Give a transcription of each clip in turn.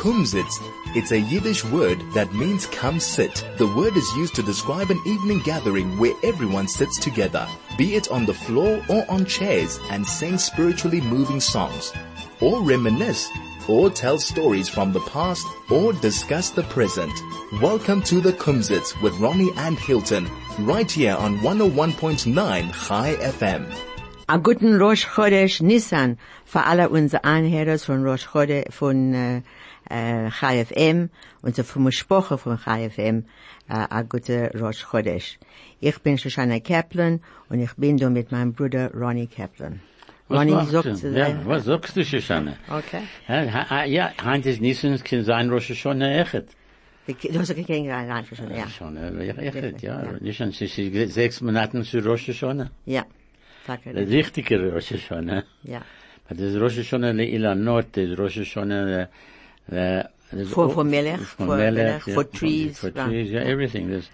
Kumzits. It's a Yiddish word that means come sit. The word is used to describe an evening gathering where everyone sits together, be it on the floor or on chairs and sing spiritually moving songs, or reminisce, or tell stories from the past, or discuss the present. Welcome to the Kumzits with Ronnie and Hilton, right here on 101.9 Chai FM. A guten Rosh Chodesh Nissan für alle unsere Anhörer von Rosh Chodesh von äh, äh, Chai FM und so von Sprache von Chai FM äh, a gute Rosh Chodesh. Ich bin Shoshana Kaplan und ich bin da mit meinem Bruder Ronnie Kaplan. Was Ronnie machst sagt zu Ja, was sagst du, Shoshana? Okay. Ja, Ja, ist Nissens kann sein Rosh Hashanah Echet. Du hast gekriegt rein, rein schon, ja. Hashanah Echet, ja. Nissan, es ist sechs Monate zu Rosh Hashanah. Ja. Das richtige Rosh Hashanah. Ja. Das ist Rosh Hashanah Ilanot, das ist Rosh Hashanah, ist For- all- for Melech, for for Melech, yeah, for trees, for trees, yeah, everything. That's,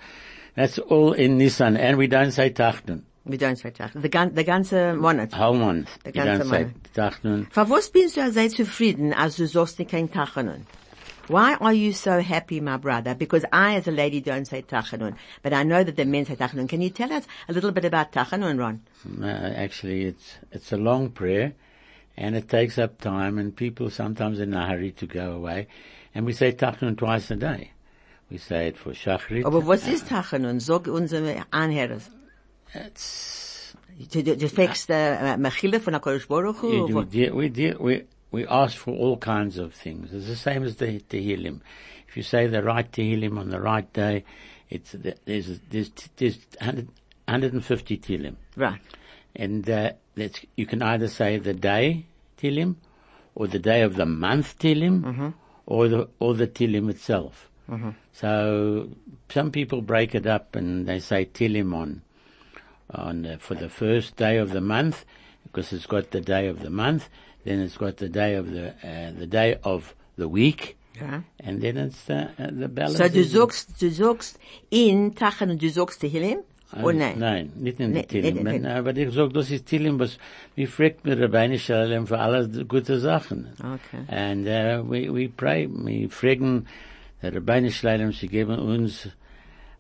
that's all in Nissan, and we don't say Tachtun. We don't say Tag. The, gan- the ganze Monat. How month. The We don't ganze say Monat. Tachtun. Für was bist du sehr zufrieden, als du sagst nicht kein Tachanun? Why are you so happy, my brother? Because I, as a lady, don't say Tachanun, but I know that the men say Tachanun. Can you tell us a little bit about Tachanun, Ron? Uh, actually, it's it's a long prayer, and it takes up time, and people sometimes in a hurry to go away, and we say Tachnun twice a day. We say it for Shachrit. Aber was ist Tachanun? Sag unsere Anhörer. It's, Du, du, du fragst äh, äh Mechile von HaKadosh Baruch Hu? we, we, deal, we, we ask for all kinds of things. It's the same as the Tehillim. If you say the right Tehillim on the right day, it's there's there's there's 100, 150 Tehillim. Right. And uh, that's, you can either say the day Tilim, or the day of the month Tilim, or the or the Tilim itself. So some people break it up and they say Tilim on on for the first day of the month because it's got the day of the month, then it's got the day of the uh, the day of the week, Ja. and then it's the uh, the balance. So du sagst, du sagst in Tachanun, du sagst Tehillim? Oh nein? Nein, nicht in Nee, die Tillim. nicht in- Wenn- Aber ich sag, das ist Tillim, was, wie fragt mir Rabbeinu Shalom für alle gute Sachen. Okay. And, uh, we, we pray, wir fragen, Rabbeinu Shalom, sie geben uns,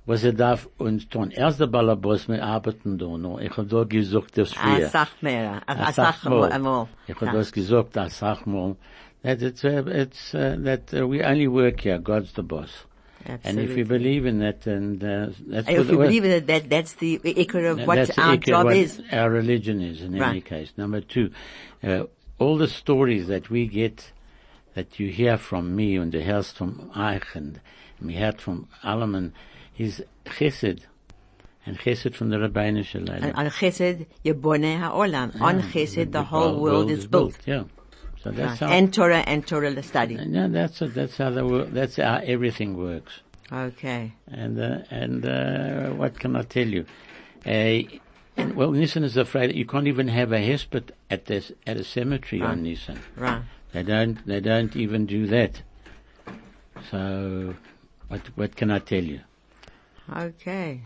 was er darf uns tun. Erst der Balabos, wir arbeiten da noch. Ich hab da gesagt, das Ah, früher. sag mehr. Ah, A ah, sag mal. einmal. Ich Ja. hab das gesagt, a sag mal. That it's, uh, it's, uh, that uh, we only work here, God's the boss. And if Absolutely. we believe in that, and uh, that's If what you the- believe that, that that's the ikar of what our job what is. Our religion is in any case. Number two, uh, all the stories that we get, that you hear from me and the hörst from Eich and we heard from Alaman, is chesed. And chesed from the Rabbeinu Shalom. And on Chesed, Yeboneh HaOlam. On Chesed, the whole world is built. Yeah. So that's Right. how, And Torah and Torah the study. yeah, that's, that's how the, that's how everything works. Okay. And uh, and uh, what can I tell you? Uh, and, well, Nissan is afraid that you can't even have a hesped at this at a cemetery on Nissan. Right. They don't they don't even do that. So, what what can I tell you? Okay.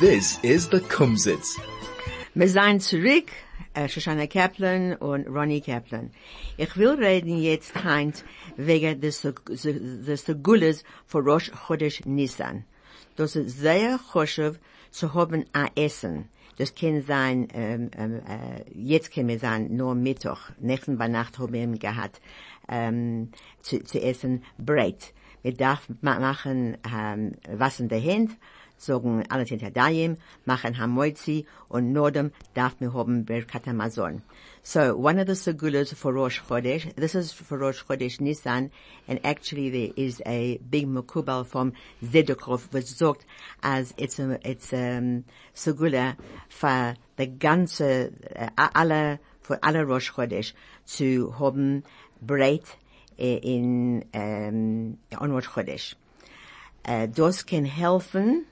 This is the Kumzits. Wir seien zurück, Shoshana Kaplan und Ronnie Kaplan. Ich will reden jetzt, Heinz, wegen des, des für Rosh Chodesh Nissan. Das ist sehr choshev zu haben a Essen. Das kann sein, ähm, ähm, äh, jetzt kann es sein, nur Mittag, nächsten bei Nacht haben wir gehabt, ähm, zu, zu essen. Wir darf ma machen, ähm, was in der Hand, sagen alle machen und Nordem darf mir haben Birkat. So one of the segulas for Rosh Chodesh, this is for Rosh Chodesh Nisan, and actually there is a big mukubal from Zedekov, which sagt, as it's a, it's a um, segula for the ganze, uh, alle, für alle Rosh Chodesh zu haben Breit äh, in, ähm, on Rosh Chodesh. Uh, äh, das kann helfen,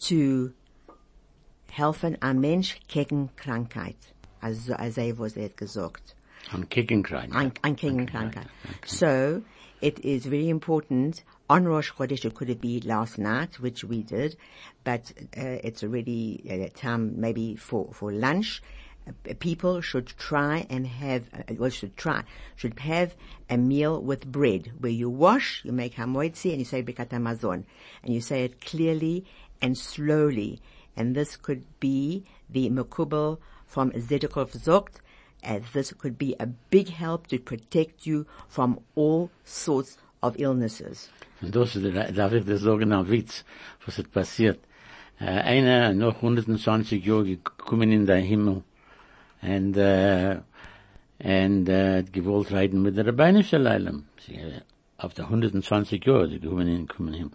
zu helfen ein Mensch gegen Krankheit. Also, also was er gesagt. I'm kicking crying. An, an gegen Krankheit. So, it is very important on Rosh Chodesh, it could be last night, which we did, but uh, it's already uh, time maybe for, for lunch. uh, people should try and have, uh, well, should try, should have a meal with bread where you wash, you make hamoitzi, and you say Birkat Hamazon. And you say it clearly and slowly. And this could be the Mekubal from Zedekov Zogt, as this could be a big help to protect you from all sorts of illnesses. Äh, einer noch 120 Jahre gekommen in den Himmel und, äh, und, äh, gewollt mit der Rabbeinischen Leilem. Äh, auf der 120 Jahre, gekommen in, kommen hin.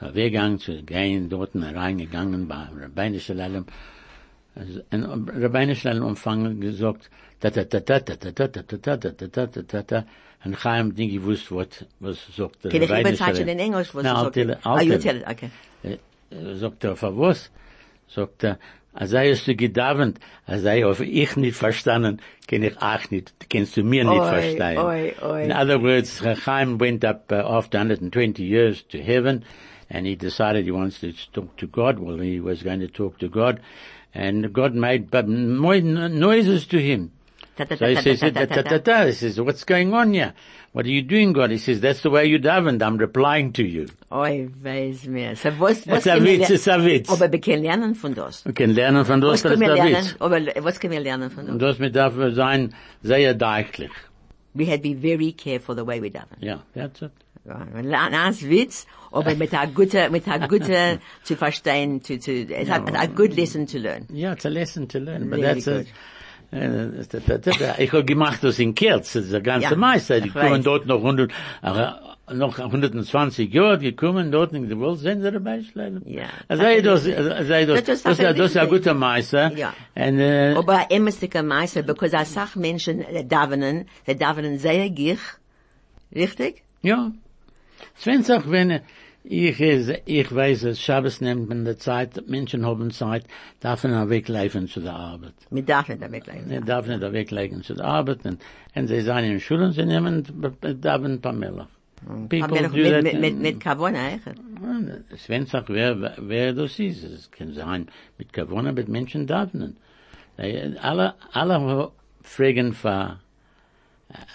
Weggang zu gehen, dort reingegangen bei Rabbeinischen Leilem. Und Rabbeinischen Leilem empfangen gesagt, ta ta ta ta ta ta ta ta ta ta ta ta ta ta ta und Chaim Ding gewusst, was, was sagt der Can ich Rabbeinische überzeichnen Leilem. in Englisch, was tell it, Ah, you tell it, okay. Äh, sagt er, für was? Sagt er, als sei es du gedauert, als sei auf ich nicht verstanden, kann ich auch nicht, kannst du mir nicht verstehen. In other words, Chaim went up uh, after 120 years to heaven, and he decided he wants to talk to God. Well, he was going to talk to God, and God made noises to him. So he says, ta, ta. ta. He says, what's going on here? What are you doing, God? He says, that's the way you davened. I'm replying to you. Oi, weiß mir. So was, was a können wir Witz, it's a Witz. Aber wir können lernen von das. Wir können lernen von das, das ist wir? Witz. Aber was können wir lernen von Und das? das mit darf sein sehr deutlich. We had to be very careful the way we daven. Yeah, that's it. Ein Witz, aber mit einer guten, mit einer guten zu verstehen, to, to, es hat a good lesson to learn. Ja, it's a lesson to learn, but Really that's a, good. äh, das- das- ich habe gemacht das in Kerz, das ganze Ja, Meister, die kommen dort noch 100, äh, noch 120 Jahre gekommen dort in die Welt sind sie dabei schleifen. Ja. Also das, also das, äh, Das das, ist das, ist ein guter Meister. Ja. Und, äh, Aber ein emmerstiger Meister, because a sach Menschen äh, davenen, die davenen sehr gich, richtig? Ja. Wenn auch wenn ich, ich weiß, es Schabbos nimmt man die Zeit, Menschen haben Zeit, darf man weglaufen zu der Arbeit. Mit davenen da weglegen. Er darf nicht weglegen zu der Arbeit und, und sie sind in Schulen, sie nehmen, da ein paar. People do mit, that. mit, mit, mit Kavona, echt? Wenn auch wer, wer das ist. Es kann sein, mit Kavona, mit Menschen darfen. Alle, alle fragen für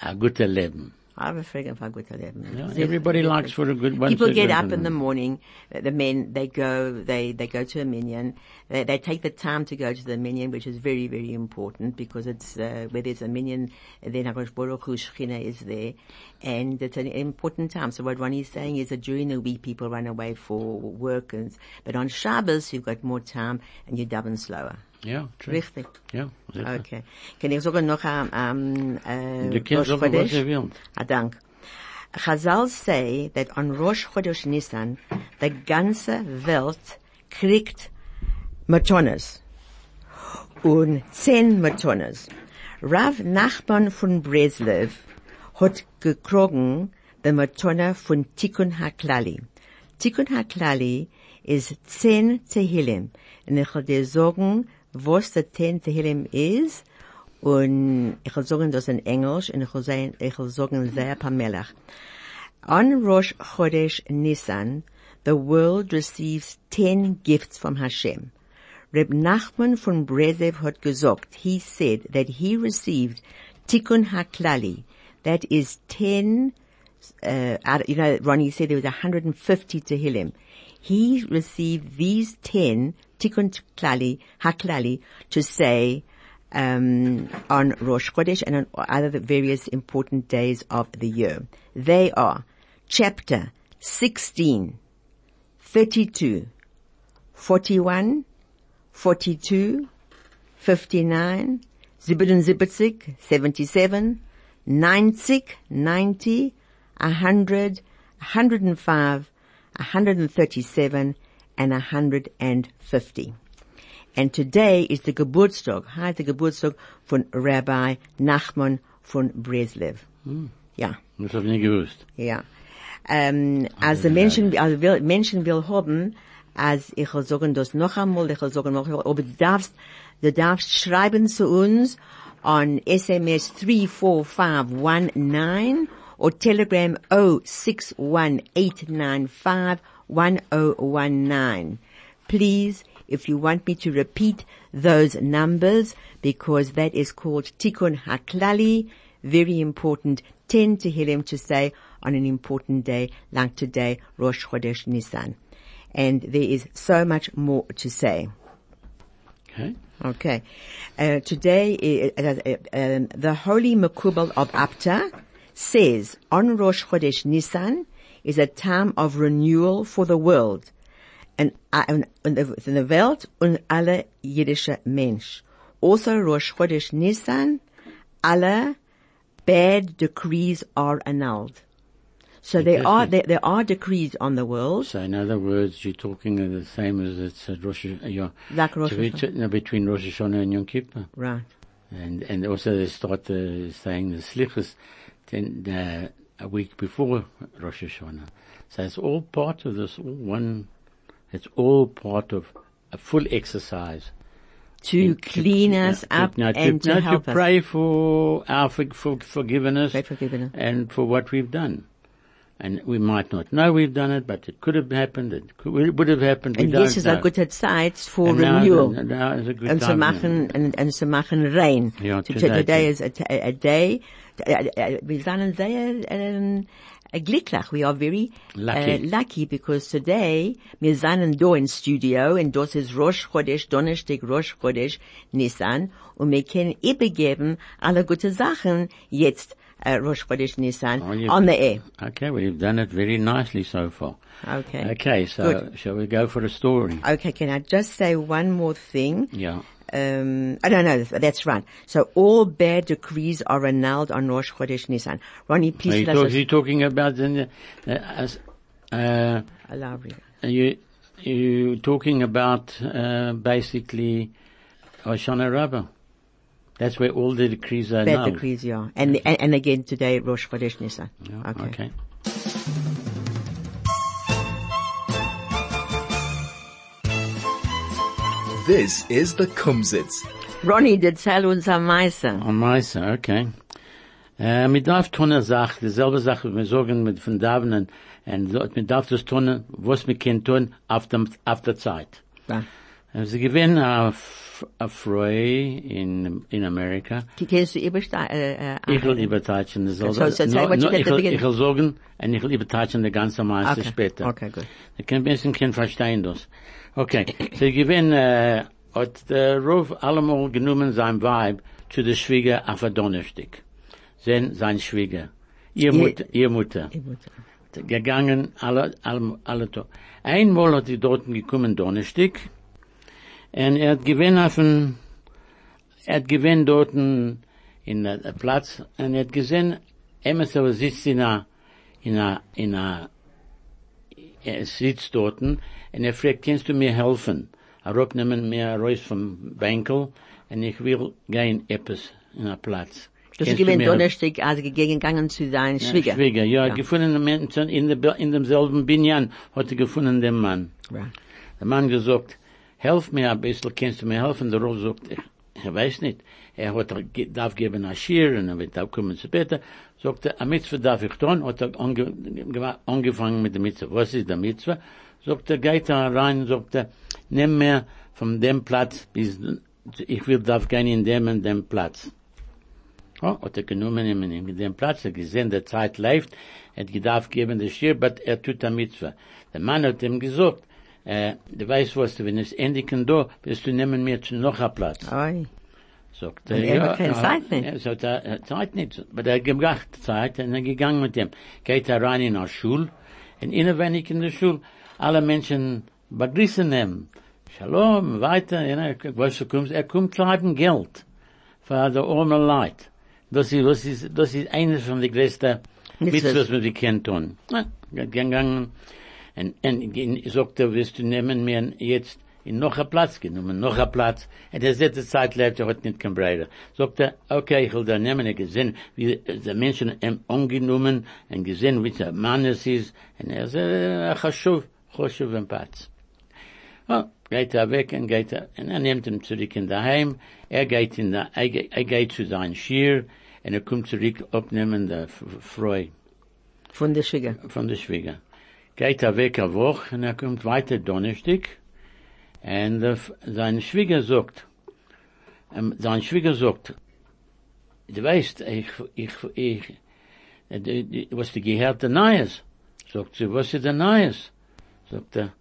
ein gutes Leben. Aber fragen für ein gutes Leben. Yeah, Sehr- everybody likes for a good one. People get up in the morning, uh, the men, they go, they, they go to a minyan, they, they take the time to go to the minyan, which is very, very important because it's, uh, where there's a minyan, then HaKadosh Baruch Hu Shechina is there, and it's an important time. So what Ronnie is saying is that during the week people run away for work, and, but on Shabbos you've got more time and you daven slower. Ja, true. Richtig. Ja, sicher. Okay. Kann ich sogar noch am, am, äh, Du kannst was du willst. Ah, dank. Chazal say that on Rosh Chodesh Nisan, the ganze Welt kriegt Matonas. Und zehn Matonas. Rav Nachman von Breslev hat gekrogen the Matona von Tikkun HaKlali. Tikkun HaKlali is zehn Tehillim. Und ich will dir sagen, was der zehn Tehillim ist, und ich will sagen das in Englisch, und ich will sagen, ich will sagen sehr Pamelach. On Rosh Chodesh Nisan, the world receives ten gifts from Hashem. Reb Nachman von Breslev hat gesagt, he said that he received Tikkun HaKlali, that is ten, uh, you know, Ronnie said there was 150 Tehillim. He received these ten Tikkun Klali, HaKlali to say, um, on Rosh Chodesh and on other various important days of the year. They are chapter 16, 32, 41, 42, 59, 77, 77, 90, 90, 100, 105, 137, and 150. And today is the Geburtstag, hi, the Geburtstag von Rabbi Nachman von Breslev. Hmm. Ja. Das hab ich nicht gewusst. Ja. Ähm, als der Menschen, als will, Menschen will haben, als ich will sagen das noch einmal, ich will sagen noch einmal, aber du darfst, du darfst schreiben zu uns on SMS 34519 or Telegram 0618951019. Please if you want me to repeat those numbers, because that is called Tikkun HaKlali, very important, 10 to Tehillim to say on an important day like today, Rosh Chodesh Nisan. And there is so much more to say. Okay. Okay. Uh, today, uh, uh, um, the Holy Makubal of Abta says on Rosh Chodesh Nisan is a time of renewal for the world. And, and, and the Welt und alle jüdische Mensch. Also Rosh Chodesh Nisan, alle bad decrees are annulled. So there are, there, there are decrees on the world. So in other words, you're talking of the same as it's at Rosh, uh, yeah, Like Rosh to be- to- no, between Rosh Hashanah and Yom Kippur. Right. And, and also they start uh, saying the slichus then, uh, a week before Rosh Hashanah. So it's all part of this all one, it's all part of a full exercise. To clean us to- up no, and to, to no, help to us. pray for our for, for forgiveness forgiveness. and for what we've done. And we might not know we've done it, but it could have happened. It, could, it would have happened. We And yes, know. a gute Zeit for And now- renewal. now is a good and time, yeah. machen, and, and zu machen rein. Ja, To- today, today is a day, uh, uh, wir sind sehr, um, uh, glücklich. We are very Lucky. Uh, lucky because today wir sind da in Studio und das ist Rosh Chodesh, Donnerstag Rosh Chodesh, Nissan und wir können übergeben alle gute Sachen jetzt uh, Rosh Chodesh Nissan Oh, on the air. Okay, well, you've done it very nicely so far. Okay. Okay, so Good. shall we go for a story? Okay, can I just say one more thing? Yeah. Um, I don't know. That's right. So all bad decrees are annulled on Rosh Chodesh Nisan. Ronnie, Are please you, let talk, you talking about the, uh, as, uh, you, you talking about, uh, basically Hoshana Rabbah. That's where all the decrees are bad decrees, yeah. And, and and again today Rosh Chodesh Nisan. Yeah, okay. okay. This is the Kumzits. Ronnie, did tell uns am meisten. On my okay. Äh, mit darf tun eine Sache, dieselbe Sache, wir sagen mit von Davenen, und so- mit darf das tun, was wir können tun, auf dem, auf der Zeit. Ja. Äh, Sie gewinnen auf, auf Freu in, in Amerika. Die kennst du übersteigen, äh, äh, Ich will übertatschen, das soll, So- so no, what you no, said at ich will, beginning. ich will sagen, und ich will übertatschen die ganze Meister okay. später. Okay, gut. Ich kann ein bisschen kein verstehen das. Okay. Sie gewinnen, äh, hat der Ruf allemal genommen sein Weib zu der Schwieger auf der Donnerstag. Sein, sein Schwieger. Ihr Ihr- Mutter, ihr Mutter. Ich muss- Gegangen, alle, alle, alle. Einmal hat die dort gekommen Donnerstag. Und er hat gewinn auf ein, er hat gewinn dort in der Platz, und er hat gesehen, Emerson sitzt in a, in a, in a, er sitzt dort und er fragt, kannst du mir helfen? Er abnehmen mir raus vom Bankel und ich will gehen etwas in a Platz. Das ist gewesen? Donnerstag, als gegangen zu sein Schwieger. Schwieger, ja, Ja. gefunden Menschen in, der, in demselben Binyan hat er gefunden den Mann. Right. Der Mann gesagt, helf mir ein bisschen, kannst du mir helfen? Der Rob sagt, ich, weiß nicht. Er hat, er darf geben ein Schir und er wird auch kommen später. Sagt er, eine Mitzvah darf ich tun, hat er ange, ge- angefangen mit der Mitzvah. Was ist der Mitzvah? Sagt er, geht er rein, sagt er, nimm mir von dem Platz bis, ich will, darf gehen in dem und dem Platz. Oh, hat er genommen in dem Platz, er gesehen, der Zeit läuft, er gedarf geben das Schir, aber er tut der Mitzvah. Der Mann hat ihm gesagt, äh, du weißt was, wenn es endigen da, wirst du nehmen mir zu noch ein Platz. Oi. Sagt er hat keine Zeit nicht. Er sagt, er hat Zeit nicht. Aber er hat gebracht Zeit und er gegangen mit dem. Geht er rein in der Schule und innerwenig in der Schule, alle Menschen begrüßen ihn. Shalom, weiter, know, was du kommst, er kommt zu haben Geld für die arme Leute. Das ist, das ist, das ist eines von den größten Mitzvahs. Was wir kennen tun. Hat gegangen und, und, und sagt er, wirst du nehmen mir jetzt in noch ein Platz genommen, noch ein Platz. Und er seit der Zeit lebt, er hat nicht kein Breiter. Sagt er, okay, ich will da nehmen, er gesehen, wie die Menschen ihm angenommen, und gesehen, wie der Mann es ist, und er sagt, chashuv, chashuv im Platz. Oh, geht er weg und geht er, und er nimmt ihn zurück in daheim, er geht in der, er, er geht zu seinem Schier, und er kommt zurück, abnehmen der F- Freu Von der Schwieger. von der Schwieger. Geht er weg eine Woche und er kommt weiter Donnerstag And the, sein Schwieger sagt, ähm, sein Schwieger sagt, du weißt, ich, ich, ich, äh, was du gehört der Neues? Sagt sie, was ist der Neues? Sagt er,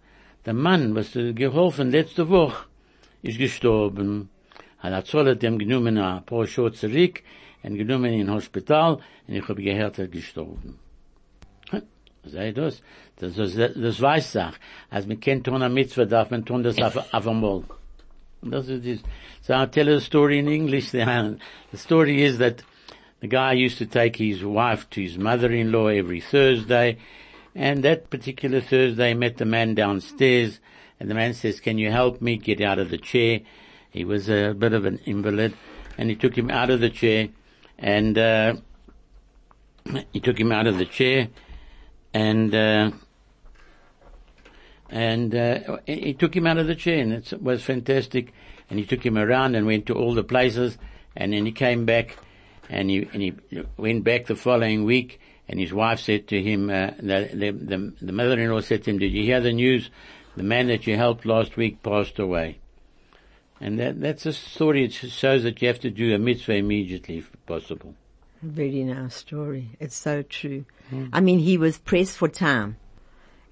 der Mann, was du geholfen letzte Woche, ist gestorben. Hat er zollet dem genommen ein paar Schuhe zurück und genommen in Hospital und ich habe gehört, er gestorben. Sei das? Das, das, das. Als man kennt tun eine Mitzvah, darf man tun das auf, auf einmal. Das is this. So I'll tell a story in English. The, the story is that the guy used to take his wife to his mother-in-law every Thursday, and that particular Thursday met the man downstairs, and the man says, can you help me get out of the chair? He was a bit of an invalid, and he took him out of the chair, and, uh, he took him out of the chair, and, uh, and uh, he took him out of the chair, and it was fantastic. And he took him around and went to all the places, and then he came back, and he and he went back the following week. And his wife said to him, uh, the, the, the, the mother-in-law said to him, "Did you hear the news? The man that you helped last week passed away." And that that's a story. It shows that you have to do a mitzvah immediately, if possible. Very nice story. It's so true. I mean, he was pressed for time,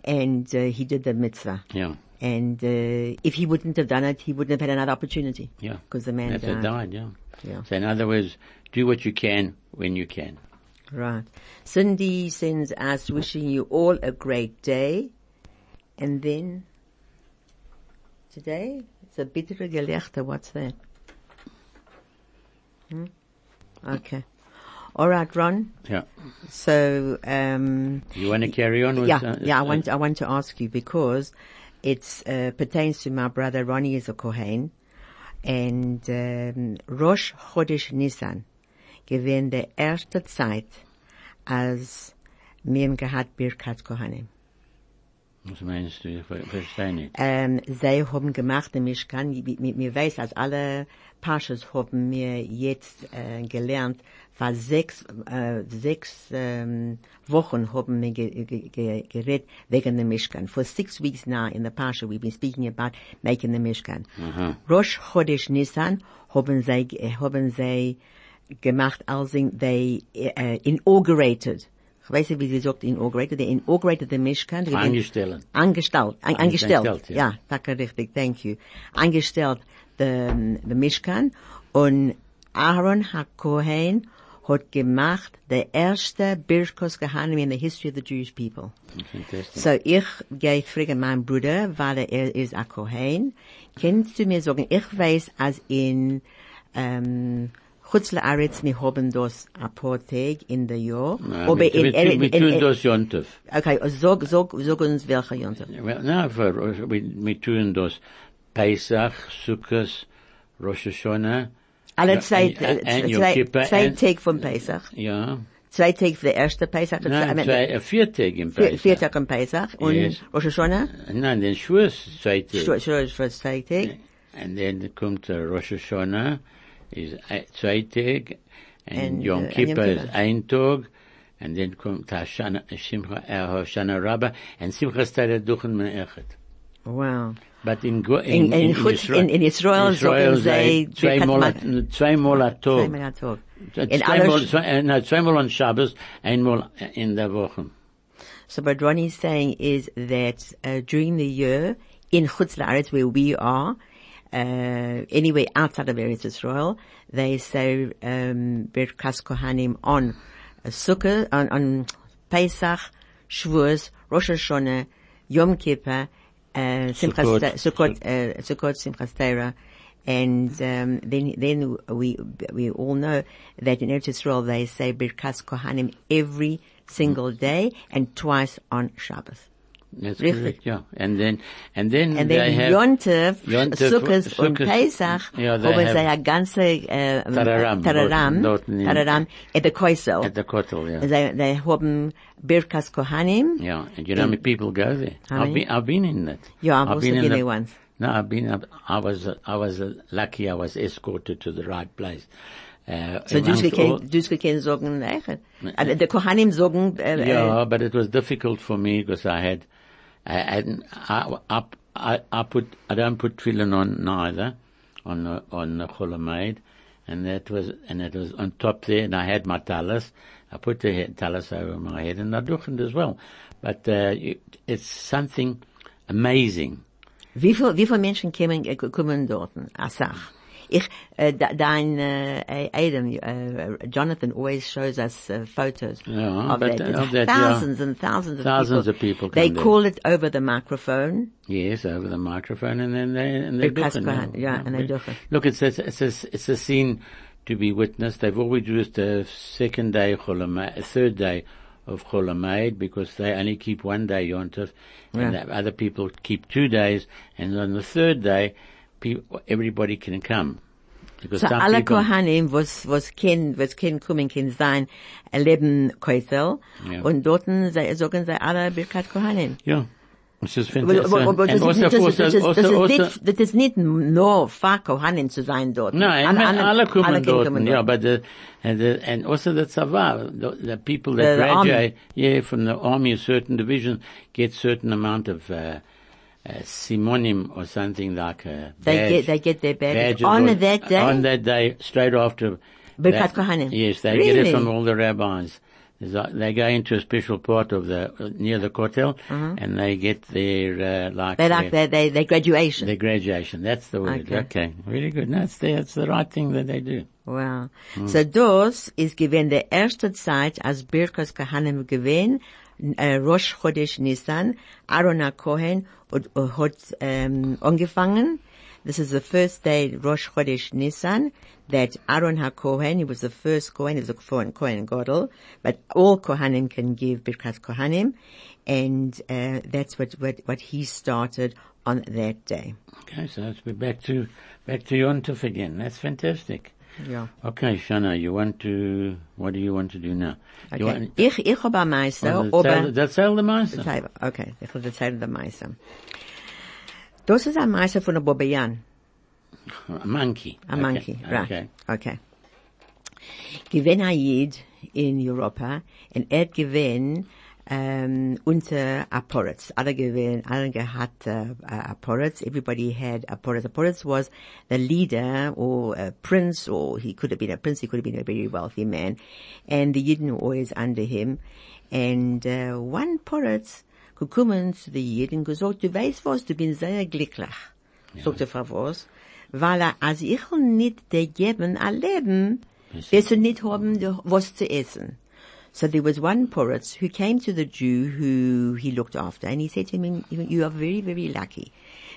and uh, he did the mitzvah. Yeah, And uh, if he wouldn't have done it, he wouldn't have had another opportunity. yeah. Because the man died. died. Yeah. Yeah. So in other words, do what you can when you can. Right. Cindy sends us wishing you all a great day. And then, today, it's a bittere Gelächter. What's that? Hmm? Okay. All right, Ron. Yeah. So, um, You want to carry on with? yeah, uh, yeah. I uh, want I want to ask you because it uh, pertains to my brother Ronnie is a Kohen, and um, Rosh Chodesh Nisan gewesen der erste Zeit, als wir gehabt Birkat Kohanim. Was meinst du? Ich ver- verstehe nicht. Ähm, sie haben gemacht, im Mishkan, mir, mir weiß, als alle Pashas haben mir jetzt äh, gelernt, vor sechs, äh, sechs ähm, Wochen haben wir ge, ge, ge, geredet wegen dem Mishkan. For six weeks now in the Pasha we've been speaking about making the Mishkan. Rosh Chodesh Nisan haben sie, ge- haben sie gemacht, als they uh, inaugurated. Ich weiß nicht, wie sie sagt, inaugurated. They inaugurated the Mishkan. Angestellt, angestellt, Angestellt, ja. ja, danke richtig, thank you. Angestellt, the, the Mishkan, und Aaron HaKohen hat gemacht, der erste Birkos Gehanim in the history of the Jewish people. So, ich gehe fragen meinen Bruder, weil er ist ein Kohen. Kannst du mir sagen, ich weiß, als in, ähm, Chutz Laaretz, wir haben das ein paar Tage in der Jahr. Na, aber wir, in, in, in, tun in, das Jontef. okay, sag, sag, sag uns welcher Jonte. Well, no, for, wir, wir tun das Pesach, Sukkot, Rosh Hashanah. Alle zwei, und- und äh, zwei, zwei und- Tage vom Pesach. Ja. Zwei Tage für der erste Pesach. Nein, zwei, äh, vier Tage im vier, Pesach. vier Tage im Pesach. Und Yes. Rosh Hashanah? Nein, den Schwurs zwei Tage. Sure, sure, für zwei Tage. And then kommt uh, Rosh Hashanah, is uh, zwei Tage, and, And, Yom uh, Kippur Yom is Kippur. ein Tag, and then kommt Hashana, Shimcha, Hoshana Rabbah, and Simcha Stare Duchen Me'echet. Wow. But in, Go- In- in Chutz- in- in Israel zweimal, Birkat a- zweimal a Tag. Zweimal am Tag. In Zweimal, aller, zwei, nein, zweimal an Shabbos, einmal in der Woche. so what is saying is that uh, during the year in Chutz La'aretz where we are, uh, anywhere outside of Eretz Israel, they say um, Birkas Kohanim on uh, Sukkah, on, on Pesach, Shavuos, Rosh Hashanah, Yom Kippur, Sukkot. Sukkot, uh, Sukkot, Simchas Torah, and um, then then we we all know that in Eretz Israel they say Birkas Kohanim every single day and twice on Shabbos. That's Richtig. correct, yeah. And then, and then And they then have Yontef, Yontef, Sukkot und Pesach ja, they haben have sie ein ganze äh, Tararam, Tararam, dort- dort Tararam at the Koisel. at the Kotel, yeah. They, they haben Birkas Kohanim. Yeah, and you know how many people go there? How I've been, I've been in that. Yeah, I've also in been the- there once. No, I've been, I was, uh, I was uh, lucky I was escorted to the right place. Uh, So du amongst all- können, du können sagen, nein. Also, Kohanim sagen, yeah, but it was difficult for me because I had, I I, I, I put, I don't put tefillin on neither, on the, on the Cholamayid, and that was, and it was on top there, and I had my talis. I put the head, talis over my head, and I duchened as well. But, uh, it's something amazing. Wie viel, wie viele Menschen kommen, äh, kommen dort? Asach. Ich, äh, dein, äh, Adam, äh, Jonathan always shows us uh, photos Yeah, of that. uh, of that, thousands and thousands of Thousands people. of people They call it over the microphone. Yes, over the microphone, and then they and they Birkas duchen, Kohan, yeah, and they duchen. Look, it's a, it's a, it's a scene to be witnessed. They've always used the second day Cholamay, third day of Cholamayid because they only keep one day Yontov, and Yeah. other people keep two days, and on the third day, people, everybody can come. Because So alle people, Kohanim, was, was ken, was ken kommen, ken sein, äh, leben Koisel. Ja. Und dorten sei- sagen sie alle Birkat Kohanim. yeah, which is Aber- fantastic. aber- aber and das ist also, nicht- nur für Kohanim zu sein dort. No, alle, alle, alle kommen können dort, kommen dort. but the, and also the tzava, the, the people that The- the army. graduate, yeah, from the army, a certain division, get certain amount of, uh, uh, simonim or something like a They get- they get their Badges on or- that day? On that day, straight after. Birkat Kohanim. Yes, they get Really? it from all the rabbis. They go into a special part of the, uh, near the kotel, and they get their, uh, like, They like their, their, their, graduation. their graduation. That's the word. Okay. Okay. Really good. No, that's the, that's the right thing that they do. Wow. So das is given the erste Zeit, als Birkas Kohanim äh, Uh, Rosh Chodesh Nisan, Aaron äh, uh, hat ähm, um, angefangen. This is the first day, Rosh Chodesh Nisan, that Aaron HaKohen, he was the first Kohen, he was a Kohen, Kohen Gadol, but all Kohanim can give Birkas Kohanim, and uh, that's what, what, what he started on that day. Okay, so let's be back to back to Yontef again. That's fantastic. Yeah. Okay, Shana, you want to? What do you want to do now? You Okay. want, Ich, ich habe meisten, oh, aber... all the. Zeit, okay, ich will erzählen der Meister. Das ist ein Meister von der Bobayan, A monkey. a okay. monkey, right? Okay. Okay. Gewinn ein Jid in Europa, und er gewinn, um, unter Aporitz. Alle gewinn, alle gehabt uh, Aporitz. Everybody had Aporitz. Aporitz was the leader or a prince, or he could have been a prince, he could have been a very wealthy man. And the Yidden were always under him. And uh, one Poritz gekommen zu den Jiden gesagt, du weißt was, du bist sehr glücklich. Sagt er, was? Weil er, als ich nicht dir geben ein Leben, wirst du nicht haben, was zu essen. So there was one Poritz who came to the Jew who he looked after and he said to him, you are very, very lucky.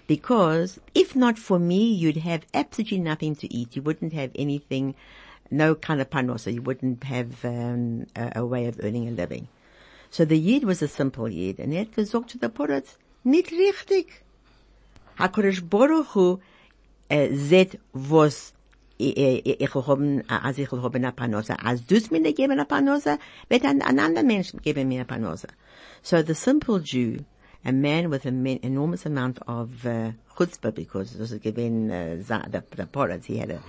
Because if not for me, you'd have absolutely nothing to eat. You wouldn't have anything, no kind of panosa. You wouldn't have um, a, a way of earning a living. So the Yid was a simple Yid and er hat gesagt to the Poritz, nicht richtig. HaKadosh Baruch Hu äh, sieht, was ich, ich, ich will haben, als ich haben eine Panosa. Als du es mir nicht geben eine Panosa, wird ein, ein anderer Mensch geben mir eine Panosa. So the simple Jew, a man with an enormous amount of uh, chutzpah, because this is given uh, the, the Poritz, he had a,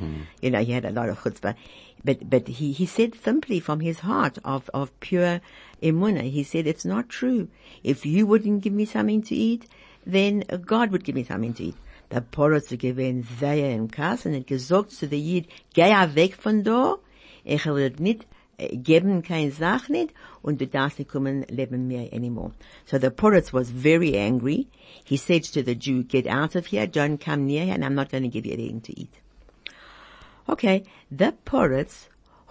you know, he had a lot of chutzpah. But, but he, he said simply from his heart of, of pure emunah, he said, it's not true. If you wouldn't give me something to eat, then God would give me something to eat. Im und zu weg von ich will äh, geben und du darfst nicht kommen leben anymore. So the Poritz was very angry. He said to the Jew, get out of here, don't come near here and I'm not going to give you anything to eat. Okay, the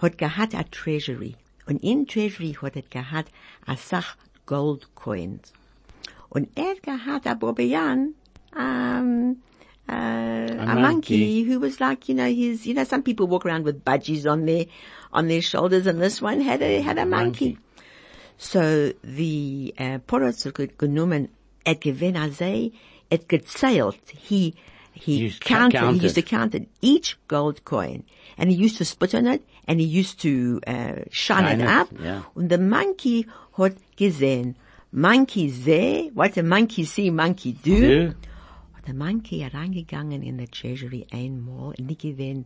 hat gehabt a treasury und in treasury hat er gehabt a Sach gold coins. Und er gehabt a Bobayan, um, uh, a, monkey. monkey. who was like, you know, his, you know, some people walk around with budgies on their, on their shoulders and this one had a, had a monkey. monkey. So the uh, Poritz hat genommen, et gewinn a et gezählt. He, he He counted, count he used to count it, each gold coin. And he used to spit on it, and he used to, uh, shine, Shine it up. yeah. Und the monkey hat gesehen, monkey seh, what the monkey see, monkey do. Do? Hat der Monkey reingegangen in der Treasury einmal, nicht gewinn,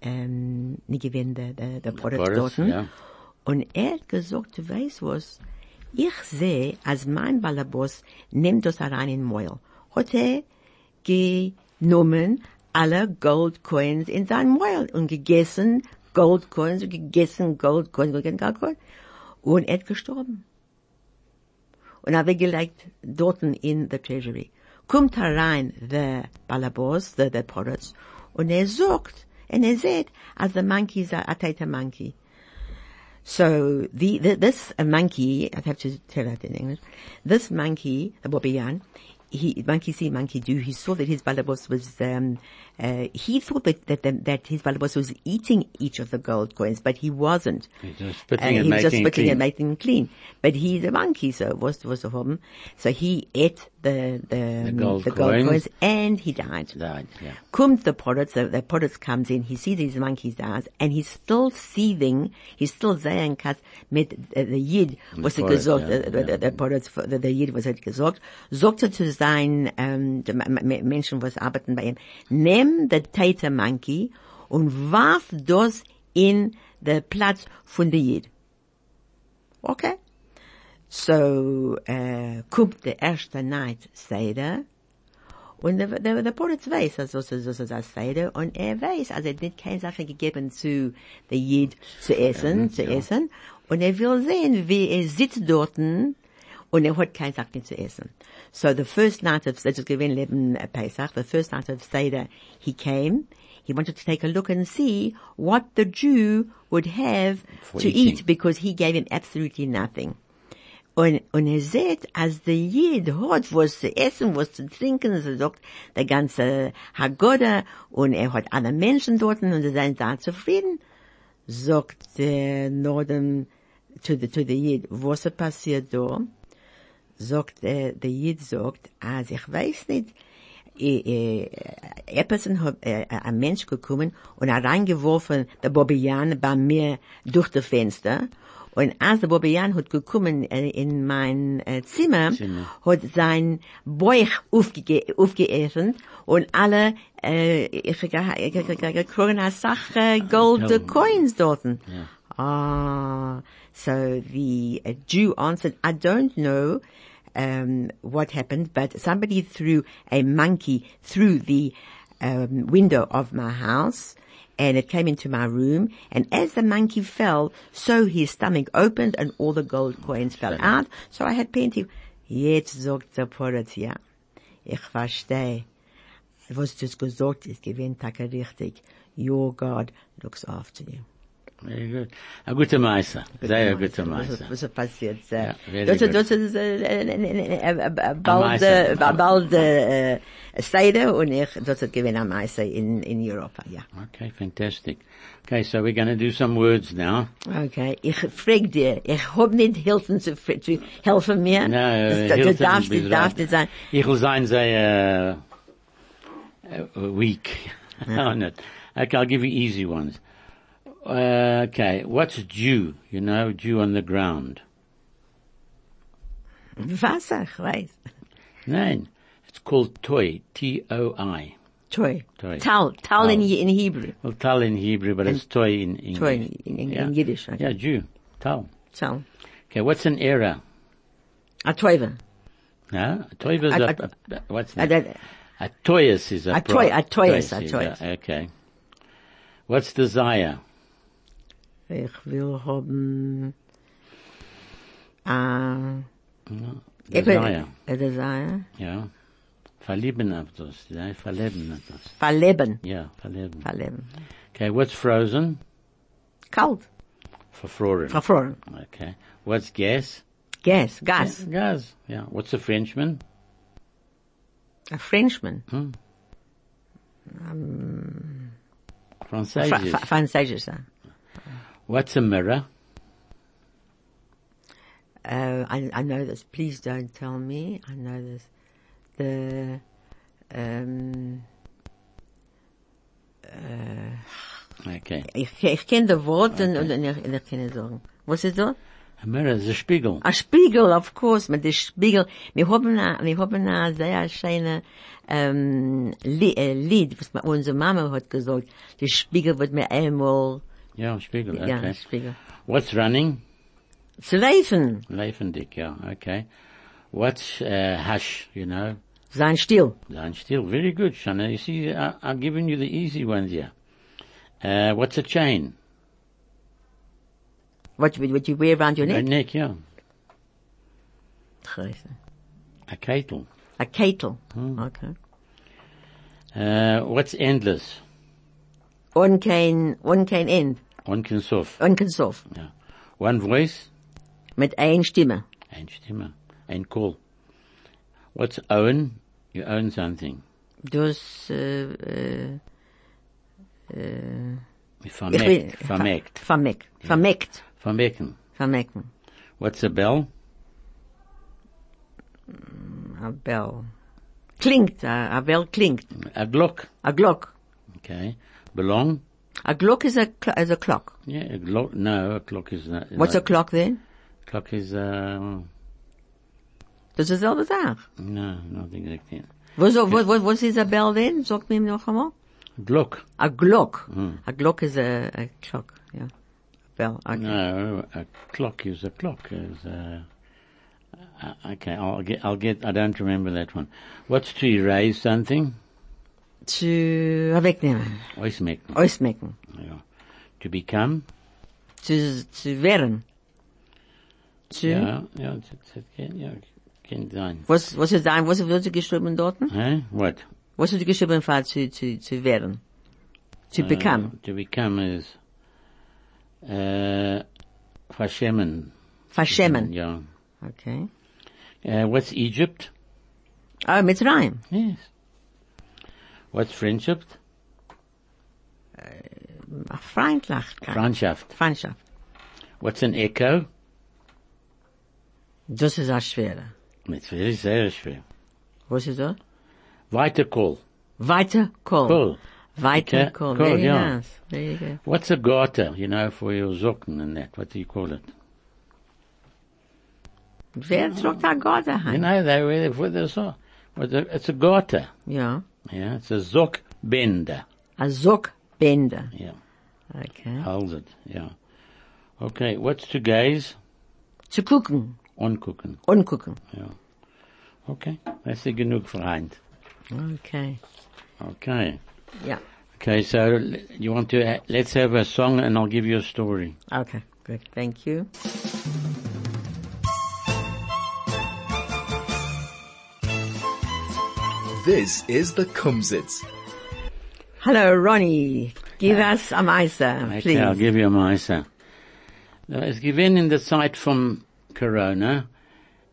ähm, nicht gewinn der, der, der Poritz, dort. ja. Und er hat gesagt, du weißt was, ich sehe, als mein Ballerboss nimmt das rein in den Mäuel. hat er genommen alle Gold Coins in sein Maul und gegessen Gold Coins und gegessen Gold Coins, gegessen Gold Coins und er ist gestorben. Und er weggelegt dort in the Treasury. Kommt herein der Balabos, der, der Porotz, und er sagt, und er sieht, als der Monkey ist a Tata Monkey. So the, the this monkey, I have to tell that in English. This monkey, the Bobiyan, he monkey see, monkey do. He saw that his balabos was. Um, uh, he thought that that, that that his balabos was eating each of the gold coins, but he wasn't. He's just spitting Uh, and he was just spitting and making them clean. But he's a monkey, so was was a problem. So he ate the the, um, gold gold coins. coins and he died. Died, yeah. Comes the Poritz, the, the Poritz comes in, he sees these monkeys dies, and he's still seething, he's still saying, kas mit äh, the Yid, was Poritz, gesagt, ja, der ja. der Poritz, der, der Yid, was gesagt, sagt er zu sein, ähm, Menschen, was arbeiten bei ihm, nimm den Tater Monkey und warf das in den Platz von der Yid. Okay? So, äh, kommt der erste Night, Seder, und der, der, der Poritz weiß, so, so, so, das Seder, und er weiß, also, er hat nicht keine Sache gegeben zu der Jid zu essen, zu essen, und er will sehen, wie er sitzt dort, und er hat keine Sache zu essen. So, the first night of, das ist gewesen, Leben äh, Pesach, the first night of Seder, he came, he wanted to take a look and see what the Jew would have For to eating. eat, because he gave him absolutely nothing. Und, und er sieht, als der Jid hat was zu essen, was zu trinken, er sagt, der ganze Haggoda, und er hat alle Menschen dort, und sie sind da zufrieden, sagt der Norden zu der, zu der Jid, was ist passiert da? Sagt er, der Jid sagt, also ich weiß nicht, äh, äh, etwas hat, äh, ein Mensch gekommen und hat reingeworfen, der Bobian bei mir durch das Fenster. Und als der Bobian hat gekommen äh, in mein äh, Zimmer, Zimmer. hat sein Bauch aufgege aufgeöffnet und alle, äh, ich gekriegen eine Sache Gold Gold. Coins dort. Ja. Ah, so the Jew answered, I don't know um, what happened, but somebody threw a monkey through the um, window of my house, and it came into my room. And as the monkey fell, so his stomach opened, and all the gold coins fell out. So I had plenty. Jetzt sagt der Porat, ja, ich verstehe. Was du gesagt ist, gewinnt richtig. Your God looks after you. Very good. A gute Meister. Sehr gute Meister. was passiert? Äh, Ja, good. das ist äh, äh, äh, äh, äh, bald, äh, bald eh, eh, äh, Seide und ich, das ist gewinn am Meister in, in Europa, ja. Okay, fantastic. Okay, so we're going to do some words now. Okay, ich frag dir, ich hab nicht helfen zu, zu helfen mir. No, das, Hilton du darfst, du darfst nicht sein. Ich will sein sehr uh, äh, uh, äh, weak on oh, it. Okay, I'll give you easy ones. Uh, okay, what's dew? You know, dew on the ground. Wasser, weiß. Nein, it's called toy. T-O-I. Toy. Toy. Tal, tal in, in Hebrew. Well, tal in Hebrew, but it's toy in English. Toy in, in, in Yiddish. Okay. Yeah, dew. Tal. Tal. Okay, what's an error? A toive. No, a toy is A- a, a- a, a- what's that? a, A toyus is a A toy- a toyus, a toyus. Okay. What's desire? Ich will haben, a, Desire. a desire. Ja. Verlieben auf das. Ja, verleben auf das. Verleben. Ja, verleben. Verleben. Okay, what's frozen? Kalt. Verfroren. Verfroren. Okay. What's gas? Gas. Gas. Gas. Yeah. What's a Frenchman? A Frenchman. Französisch. Fra- Fra- Französisch. ja. What's a mirror? Uh, I, I know this. Please don't tell me. I know this. The, um, Okay. ich, ich kenne das Wort und, und, und ich, ich kann es sagen. Was ist das? A mirror is a spiegel. A Spiegel, of course, mit der Spiegel. Wir haben wir haben a sehr schöne, ähm, Lied, äh, Lied, was unsere Mama hat gesagt. Der Spiegel wird mir einmal, Yeah, spiegel. Okay. ja, Spiegel. What's running? Zu laufen. Leifendick, yeah. Okay. What's uh, hush, you know? Sein still. Sein still. Very good, Shana. You see, I, I'm giving you the easy ones here. Uh, what's a chain? What, what you wear around your A neck? neck, yeah. A kettle. A kettle. Hmm. Okay. Uh, what's endless? On kein, one kein End. One can sof. One kein Sof. Yeah. One voice, Mit ein Stimme. ein Stimme, ein call. What's own? You own something. Dus, eh, eh, eh, äh, äh, äh, ich will, Vermeckt. Vermeckt. Vermeckt. Vermeckt. Vermecken. Vermecken. What's a bell? Mm, a bell. Klingt. A, a bell klingt. A glock. A Glock. Okay. Belong? A Glock is a, cl- is a clock. Yeah, a glock. No, a clock is not. What's no, a clock then? Clock is, uh, Das ist dieselbe Sache. no, not exactly. Was, was, was, was ist a bell then? Sagt mir noch einmal. Glock. A Glock. Hmm. A Glock is a, a clock. Yeah. Bell. Okay. No, a clock is a clock. Is uh, uh, okay, I'll get. I'll get. I don't remember that one. What's to erase something? Zu wegnehmen. Ausmecken. Ausmecken. Yeah. To become. Zu, zu werden. Zu, yeah, it, it, can, yeah, can sein. was, was ist ein, was wird geschrieben dort? Huh? What? Was wird geschrieben für zu, zu, zu werden? Zu Uh, become. to become is uh, verschämen. Verschämen. Yeah. Okay. Uh, what's Egypt? Ah, Mitzrayim. Yes. What's friendship? Äh, Freundlichkeit. Freundschaft. Freundschaft. What's an echo? Das ist auch schwerer. It's very, very schwer. Was ist das? Weiter call. Weiter call. Call. Weiter call. call, Very yeah. nice. Very good. What's a garter, you know, for your Socken and that? What do you call it? Wer tragt da Gott You know, they wear it for the so. It's a, it's a garter. Ja. Yeah, it's a Zockbender. A Sockbänder. Yeah, Okay. holds it. Yeah. Okay, what's to gaze? Zu gucken. Angucken. Ungucken. Yeah. Okay, that's the genug für Heint. Okay. Okay. Ja. Okay, so you want to, uh, let's have a song and I'll give you a story. Okay. Good. Thank you. This is the Kumzits. Hello, Ronnie. Give us a Meisa, Okay, please. I'll give you a miser. Uh, It's given in the site from Corona,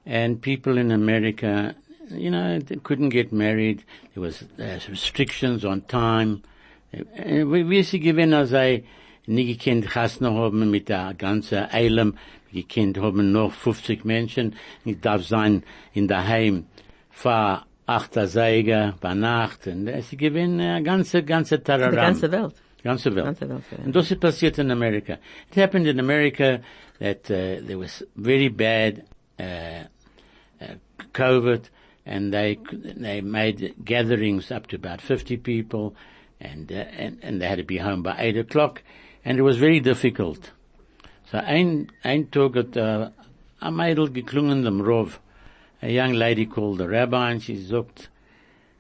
and people in America, you know, they couldn't get married. There was uh, restrictions on time. And we we sie gewinnen als ei nie gekannt Chasna haben mit der ganze Eilem, gekannt haben noch 50 Menschen. Ich darf sein in der Heim vor achter Seiger bei Nacht. Und äh, sie gewinnen eine ganze, ganze Die Tararam. ganze Welt. Ganze Welt. Ganze Welt, ja. And das ist passiert in America. It happened in America that uh, there was very bad uh, uh, COVID, and they they made gatherings up to about 50 people, and, uh, and and they had to be home by eight o'clock, and it was very difficult. So ein ein Tag hat uh, a Mädel geklungen dem Rov, a young lady called the rabbi, and she sagt,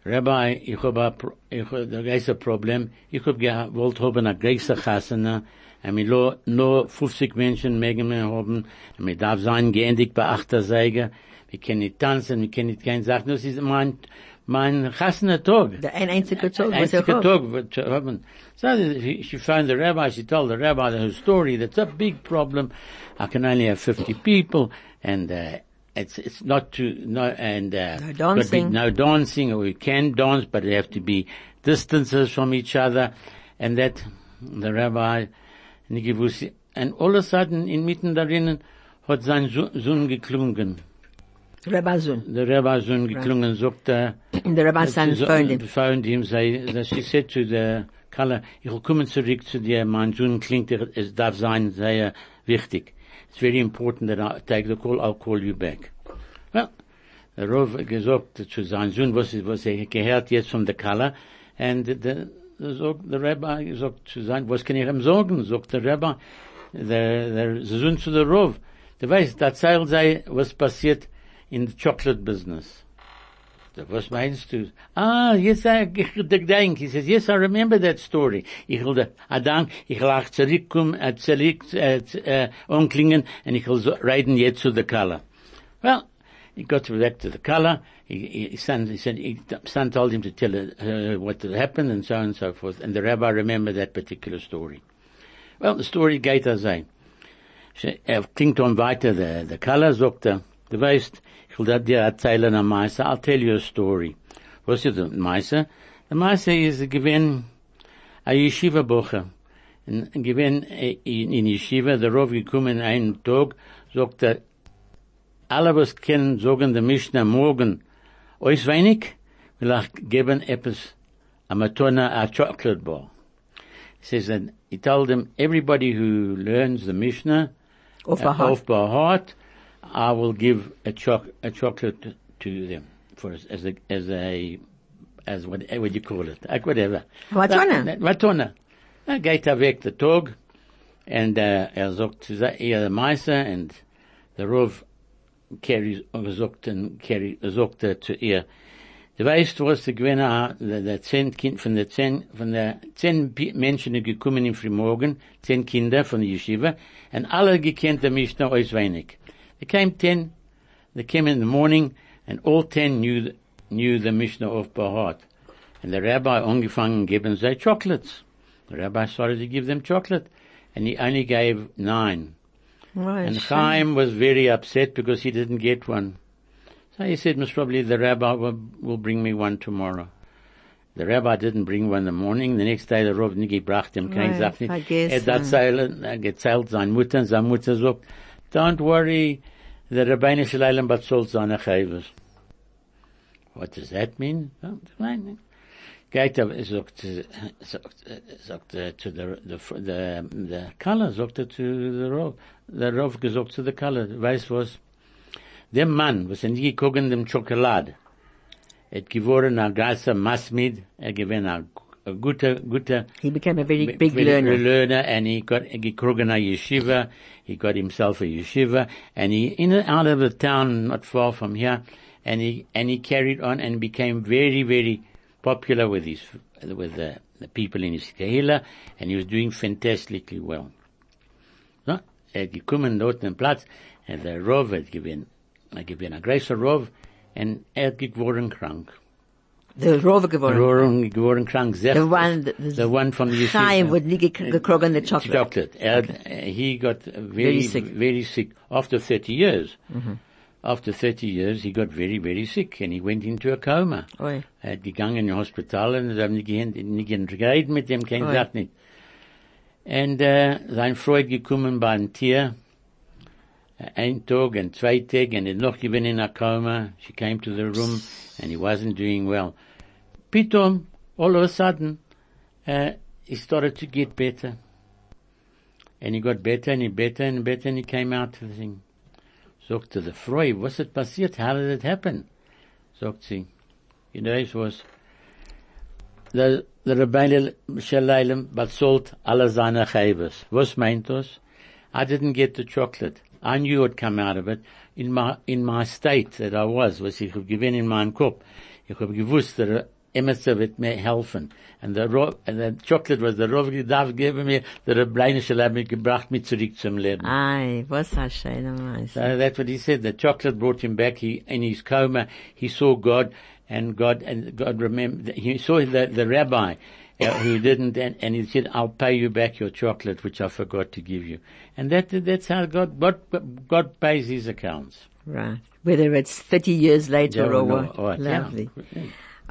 Rabbi, ich hab a, ich hab ein großes Problem. Ich hab gewollt haben a große Chasana, und mir nur 50 Menschen mögen wir haben, und mir darf sein geendigt bei Achtersäge. Wir können nicht tanzen, wir können nicht kein sagen, das ist mein, mein Chasana-Tag. Der ein einziger Tag, was er. Tag zu haben. So she, she found the rabbi, she told the rabbi the story, that's a big problem. I can only have 50 people and, uh, it's, it's not to, no, and, uh, No got be dancing. no dancing, we can dance, but they have to be distances from each other. And that, the rabbi, gewusst, and all of a sudden, inmitten darinnen, hat sein Sohn Sohn geklungen. Rabazun. Der Rabbi Sohn geklungen, sagt er, Der Rabazun so- phoned him. phoned him, say, that she said to the color, ich will kommen zurück zu dir, mein Sohn klingt, er- es darf sein, sehr wichtig. It's very important that I take the call, I'll call you back. Well, der Rav gesagt zu seinem Sohn, was, was er gehört jetzt von der Color, and the, the, der Rabbi gesagt zu sein, was kann ich ihm sagen, sagt der Rabbi, der, der Sohn zu der Rav, du weißt, da erzählt sei, was passiert in the chocolate business. Was meinst du? Ah, yes, I denk. He says, yes, I remember that story. Ich will, I dank, ich will auch zurückkommen, äh, zurück, äh, umklingen, und ich will so reden jetzt zu der Color. Well, he got back to the color. He, he, his son, he said, his son told him to tell her uh, what had happened and so on and so forth. And the rabbi remembered that particular story. Well, the story geht as ein. Er klingt on weiter, der, der Color sagt er, du weißt, ich will dir erzählen am Meister, I'll tell you a story. Was ist der Meister? Der Meister ist gewinn a Yeshiva Bocher. Und gewinn in, in Yeshiva, der Rav gekommen einen Tag, sagt er, alle was kennen, sagen der Mishnah morgen, euch wenig, will ich geben etwas, a matona, a chocolate bar. He says that he told them, everybody who learns the Mishnah, Off by heart. off by heart, I will give a choc a chocolate to them for as, as a as a as what what you call it? Like whatever. Matona. That- Matona. Er geht er weg der Tag und äh, er sagt zu ihr Meister und der Rov gesagt und Kerry sagt er zu ihr, du weißt, was der Gewinner, der, der zehn Kind, von der zehn, von der zehn Menschen, die gekommen im Frühmorgen, zehn Kinder von der Yeshiva, und alle gekannt der Mishnah auswendig. They came ten, they came in the morning, and all ten knew, the- knew the Mishnah off by heart. And the rabbi angefangen geben sie chocolates. The rabbi started to give them chocolate, and he only gave nine. Oh, And. Chaim was very upset because he didn't get one. So he said, most probably the rabbi will, will bring me one tomorrow. The rabbi didn't bring one in the morning. The next day the Rav nicht gebracht ihm kein Right, Sachen. vergessen. Er hat erzählen- er gezählt seine Mutter, seine Mutter sagt, don't worry, the Rabbeinu Shalom bezahlt seine Chayvus. What does that mean? Fine. Geht er, sagt, äh, sagt, äh, er zu der, der, der, der Kaller, sagt er zu der Rav, der Rav gesagt zu der Kaller, weißt was? Der Mann, was er nie gekogen dem Schokolade, hat geworden a ganzer Masmid, er gewinn a, a guter, guter, He became a very big very learner. learner, and he got he a yeshiva. He got himself a yeshiva, and he in and out of the town, not far from here, and he and he carried on and became very very popular with his with the, the people in his kehila, and he was doing fantastically well. So, er gekommen dort den Platz, und der Rov hat gewinn, er gewinn a größer Rov, und er geworden krank. The geworden. Geworden krank, sehr, The one, the, the one from the. Chaim would gek- gekrogen the chocolate. chocolate. And, uh, he got very, Very sick. sick after 30 years. After 30 years, he got very, very sick and he went into a coma. Oi. Er hat gegangen in Hospital und haben nicht nicht geredet mit dem, kein sagt nicht. Und, äh, sein Freund gekommen bei einem Tier, äh, ein Tag and zwei Tage and er noch gewesen in a coma. She came to the room and he wasn't doing well. Pitom, all of a sudden, uh, he started to get better. And he got better and he better and better and he came out of the thing. Sagte the Frau, was ist passiert? How did it happen? Sagt sie, you know, it was, the, the Rabbeinu Shalom bezahlt alle seine Chayvas. Was meint das? I didn't get the chocolate. I knew it would come out of it. In my, in my state that I was, was ich hab gewinn in meinem Kopf. Ich hab gewusst, der Emerson wird mir helfen. And the, Ro- and the chocolate was the Rav darf geben mir, der Ribono Shel Olam hat gebracht mich zurück zum Leben. Ai, was a schöner. So that's what he said. The chocolate brought him back. He, in his coma, he saw God and God, and God remembered, he saw the, the rabbi uh, who didn't, and, and he said, I'll pay you back your chocolate, which I forgot to give you. And that, that's how God, God, God pays his accounts. Right. Whether it's 30 years later Yeah, or no, what. oh, yeah.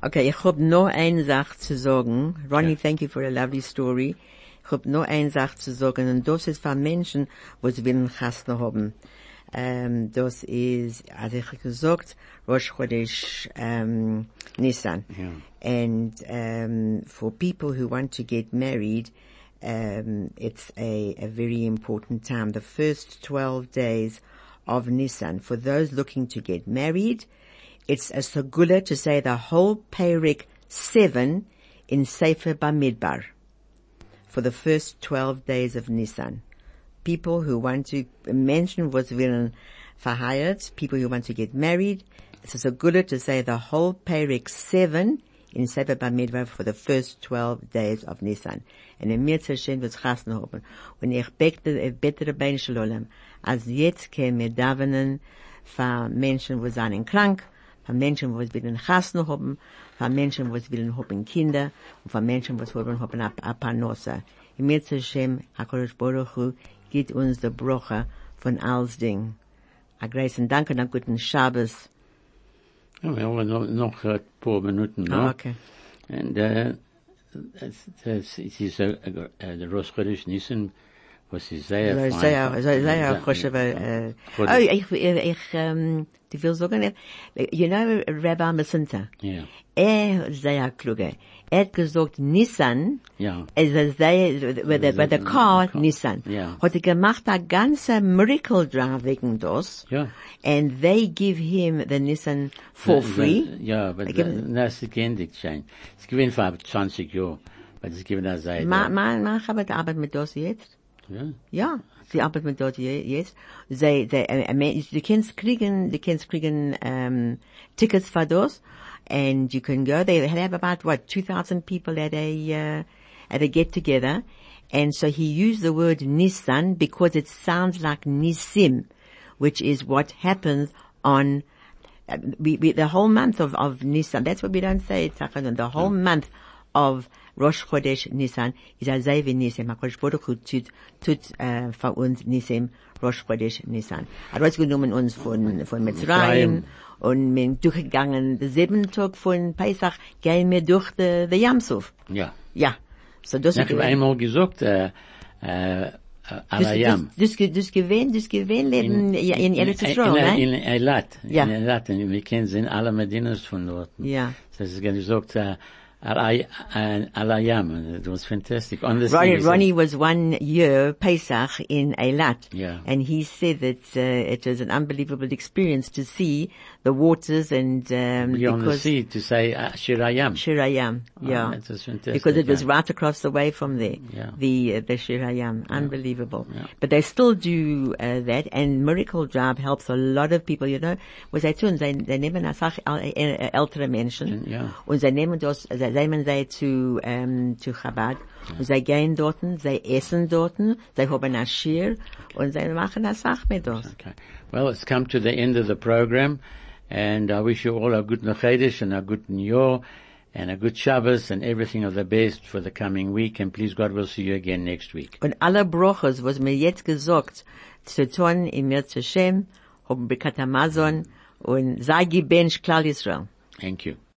Okay, ich hab nur eine Sache zu sagen. Ronnie, thank you for a lovely story. Ich hab nur eine Sache zu sagen, und das ist für Menschen, wo sie willen Chasna haben. Ähm, das ist, also ich gesagt, Rosh Chodesh, ähm, Nissan. Yeah. And, um, for people who want to get married, um, it's a, a very important time. The first 12 days of Nissan. For those looking to get married, it's a segula to say the whole Perek 7 in Sefer Bamidbar for the first 12 days of Nissan. People who want to mention was willen verheirat, people who want to get married, It's a good to say the whole Perek 7 in Sefer Bamidbar for the first 12 days of Nisan. Und in mir zerschen wird's chassen haben. Und ich bete, ich bete Ribono Shel Olam, als jetzt kämen wir davenen für Menschen, wo seien krank, für Menschen, wo es willen chassen haben, für Menschen, wo es willen haben Kinder, und für Menschen, wo es wollen haben a, a Panosa. In mir zerschen, HaKadosh Baruch Hu, gibt uns der Broche von alles Ding. A großen Dank und a guten Shabbos. Ja, wir haben noch, noch ein paar Minuten, Ah, no? okay. And, uh, es, es, es ist, uh, uh, der Rosh Chodesh Nissen, was Zaya? sehr. Sehr. Oh, ich, ich, ähm, die you know Rabbi Masenta, Ja. Er Zaya kluge. Er hat gesagt, Nissan, ja. es ist sehr, bei der, Car, Nissan. Ja. Hat er gemacht ein ganze Miracle dran wegen das. Ja. And they give him the Nissan for free. Ja, aber das kind geendigt schein. Es given for 20 maar, Aber given as er seit. Ma, ma, ma, aber mit das jetzt? Ja. Ja, sie arbeitet mit dort jetzt. Sie, sie, die Kids kriegen, die Kids kriegen, um, tickets for those. And you can go, they have about, what, 2,000 people at a, uh, at a get together. And so he used the word Nissan because it sounds like Nisim, which is what happens on, uh, we, we, the whole month of, of Nissan. That's what we don't say, Tzachon, the whole month of Rosh Chodesh Nisan is a Zayve Nisim. HaKadosh Baruch Hu tut, tut, äh, für uns Nisim Rosh Chodesh Nisan. Er hat genommen uns von, von Mitzrayim und wir sind durchgegangen, den siebten Tag von Pesach gehen wir durch the Yamsuf. Ja. Ja. So das Ich habe einmal gesagt, äh, äh, Alayam. Das, das, das gewähnt, das gewähnt leben in, in Eretz Yisrael, ne? in Eilat. In Eilat. Und wir kennen sind alle Medinas von dort. Ja. Das ist gesagt, äh, Alayam. It was fantastic. On the Ronnie, Ronnie was one year Pesach in Eilat. Yeah. And he said that uh, it was an unbelievable experience to see the waters and um, Be on the sea to say uh, Shirayam. Shirayam, yeah. that was fantastic, Because it was yeah. right across the way from there. Yeah. The, uh, the Shirayam. Unbelievable. Yeah. But they still do, uh, that and Miracle Drive helps a lot of people, you know. Was they tun, they, they nehmen Sache, äl- äh, ältere Menschen. Ja. Und sie nehmen das, sie nehmen sie zu, ähm, zu Chabad. Und sie gehen dorten, sie essen dorten, sie haben ein Schir und sie machen eine Sache mit das. Okay. Well, it's come to the end of the program, and I wish you all a good Nechedesh and a good New Year, and a good Shabbos and everything of the best for the coming week, and please God, we'll see you again next week. Und alle Brochos, was mir jetzt gesagt, zu tun im Mirz Hashem, haben Birkat HaMazon und sei gebench Klal Yisrael. Thank you.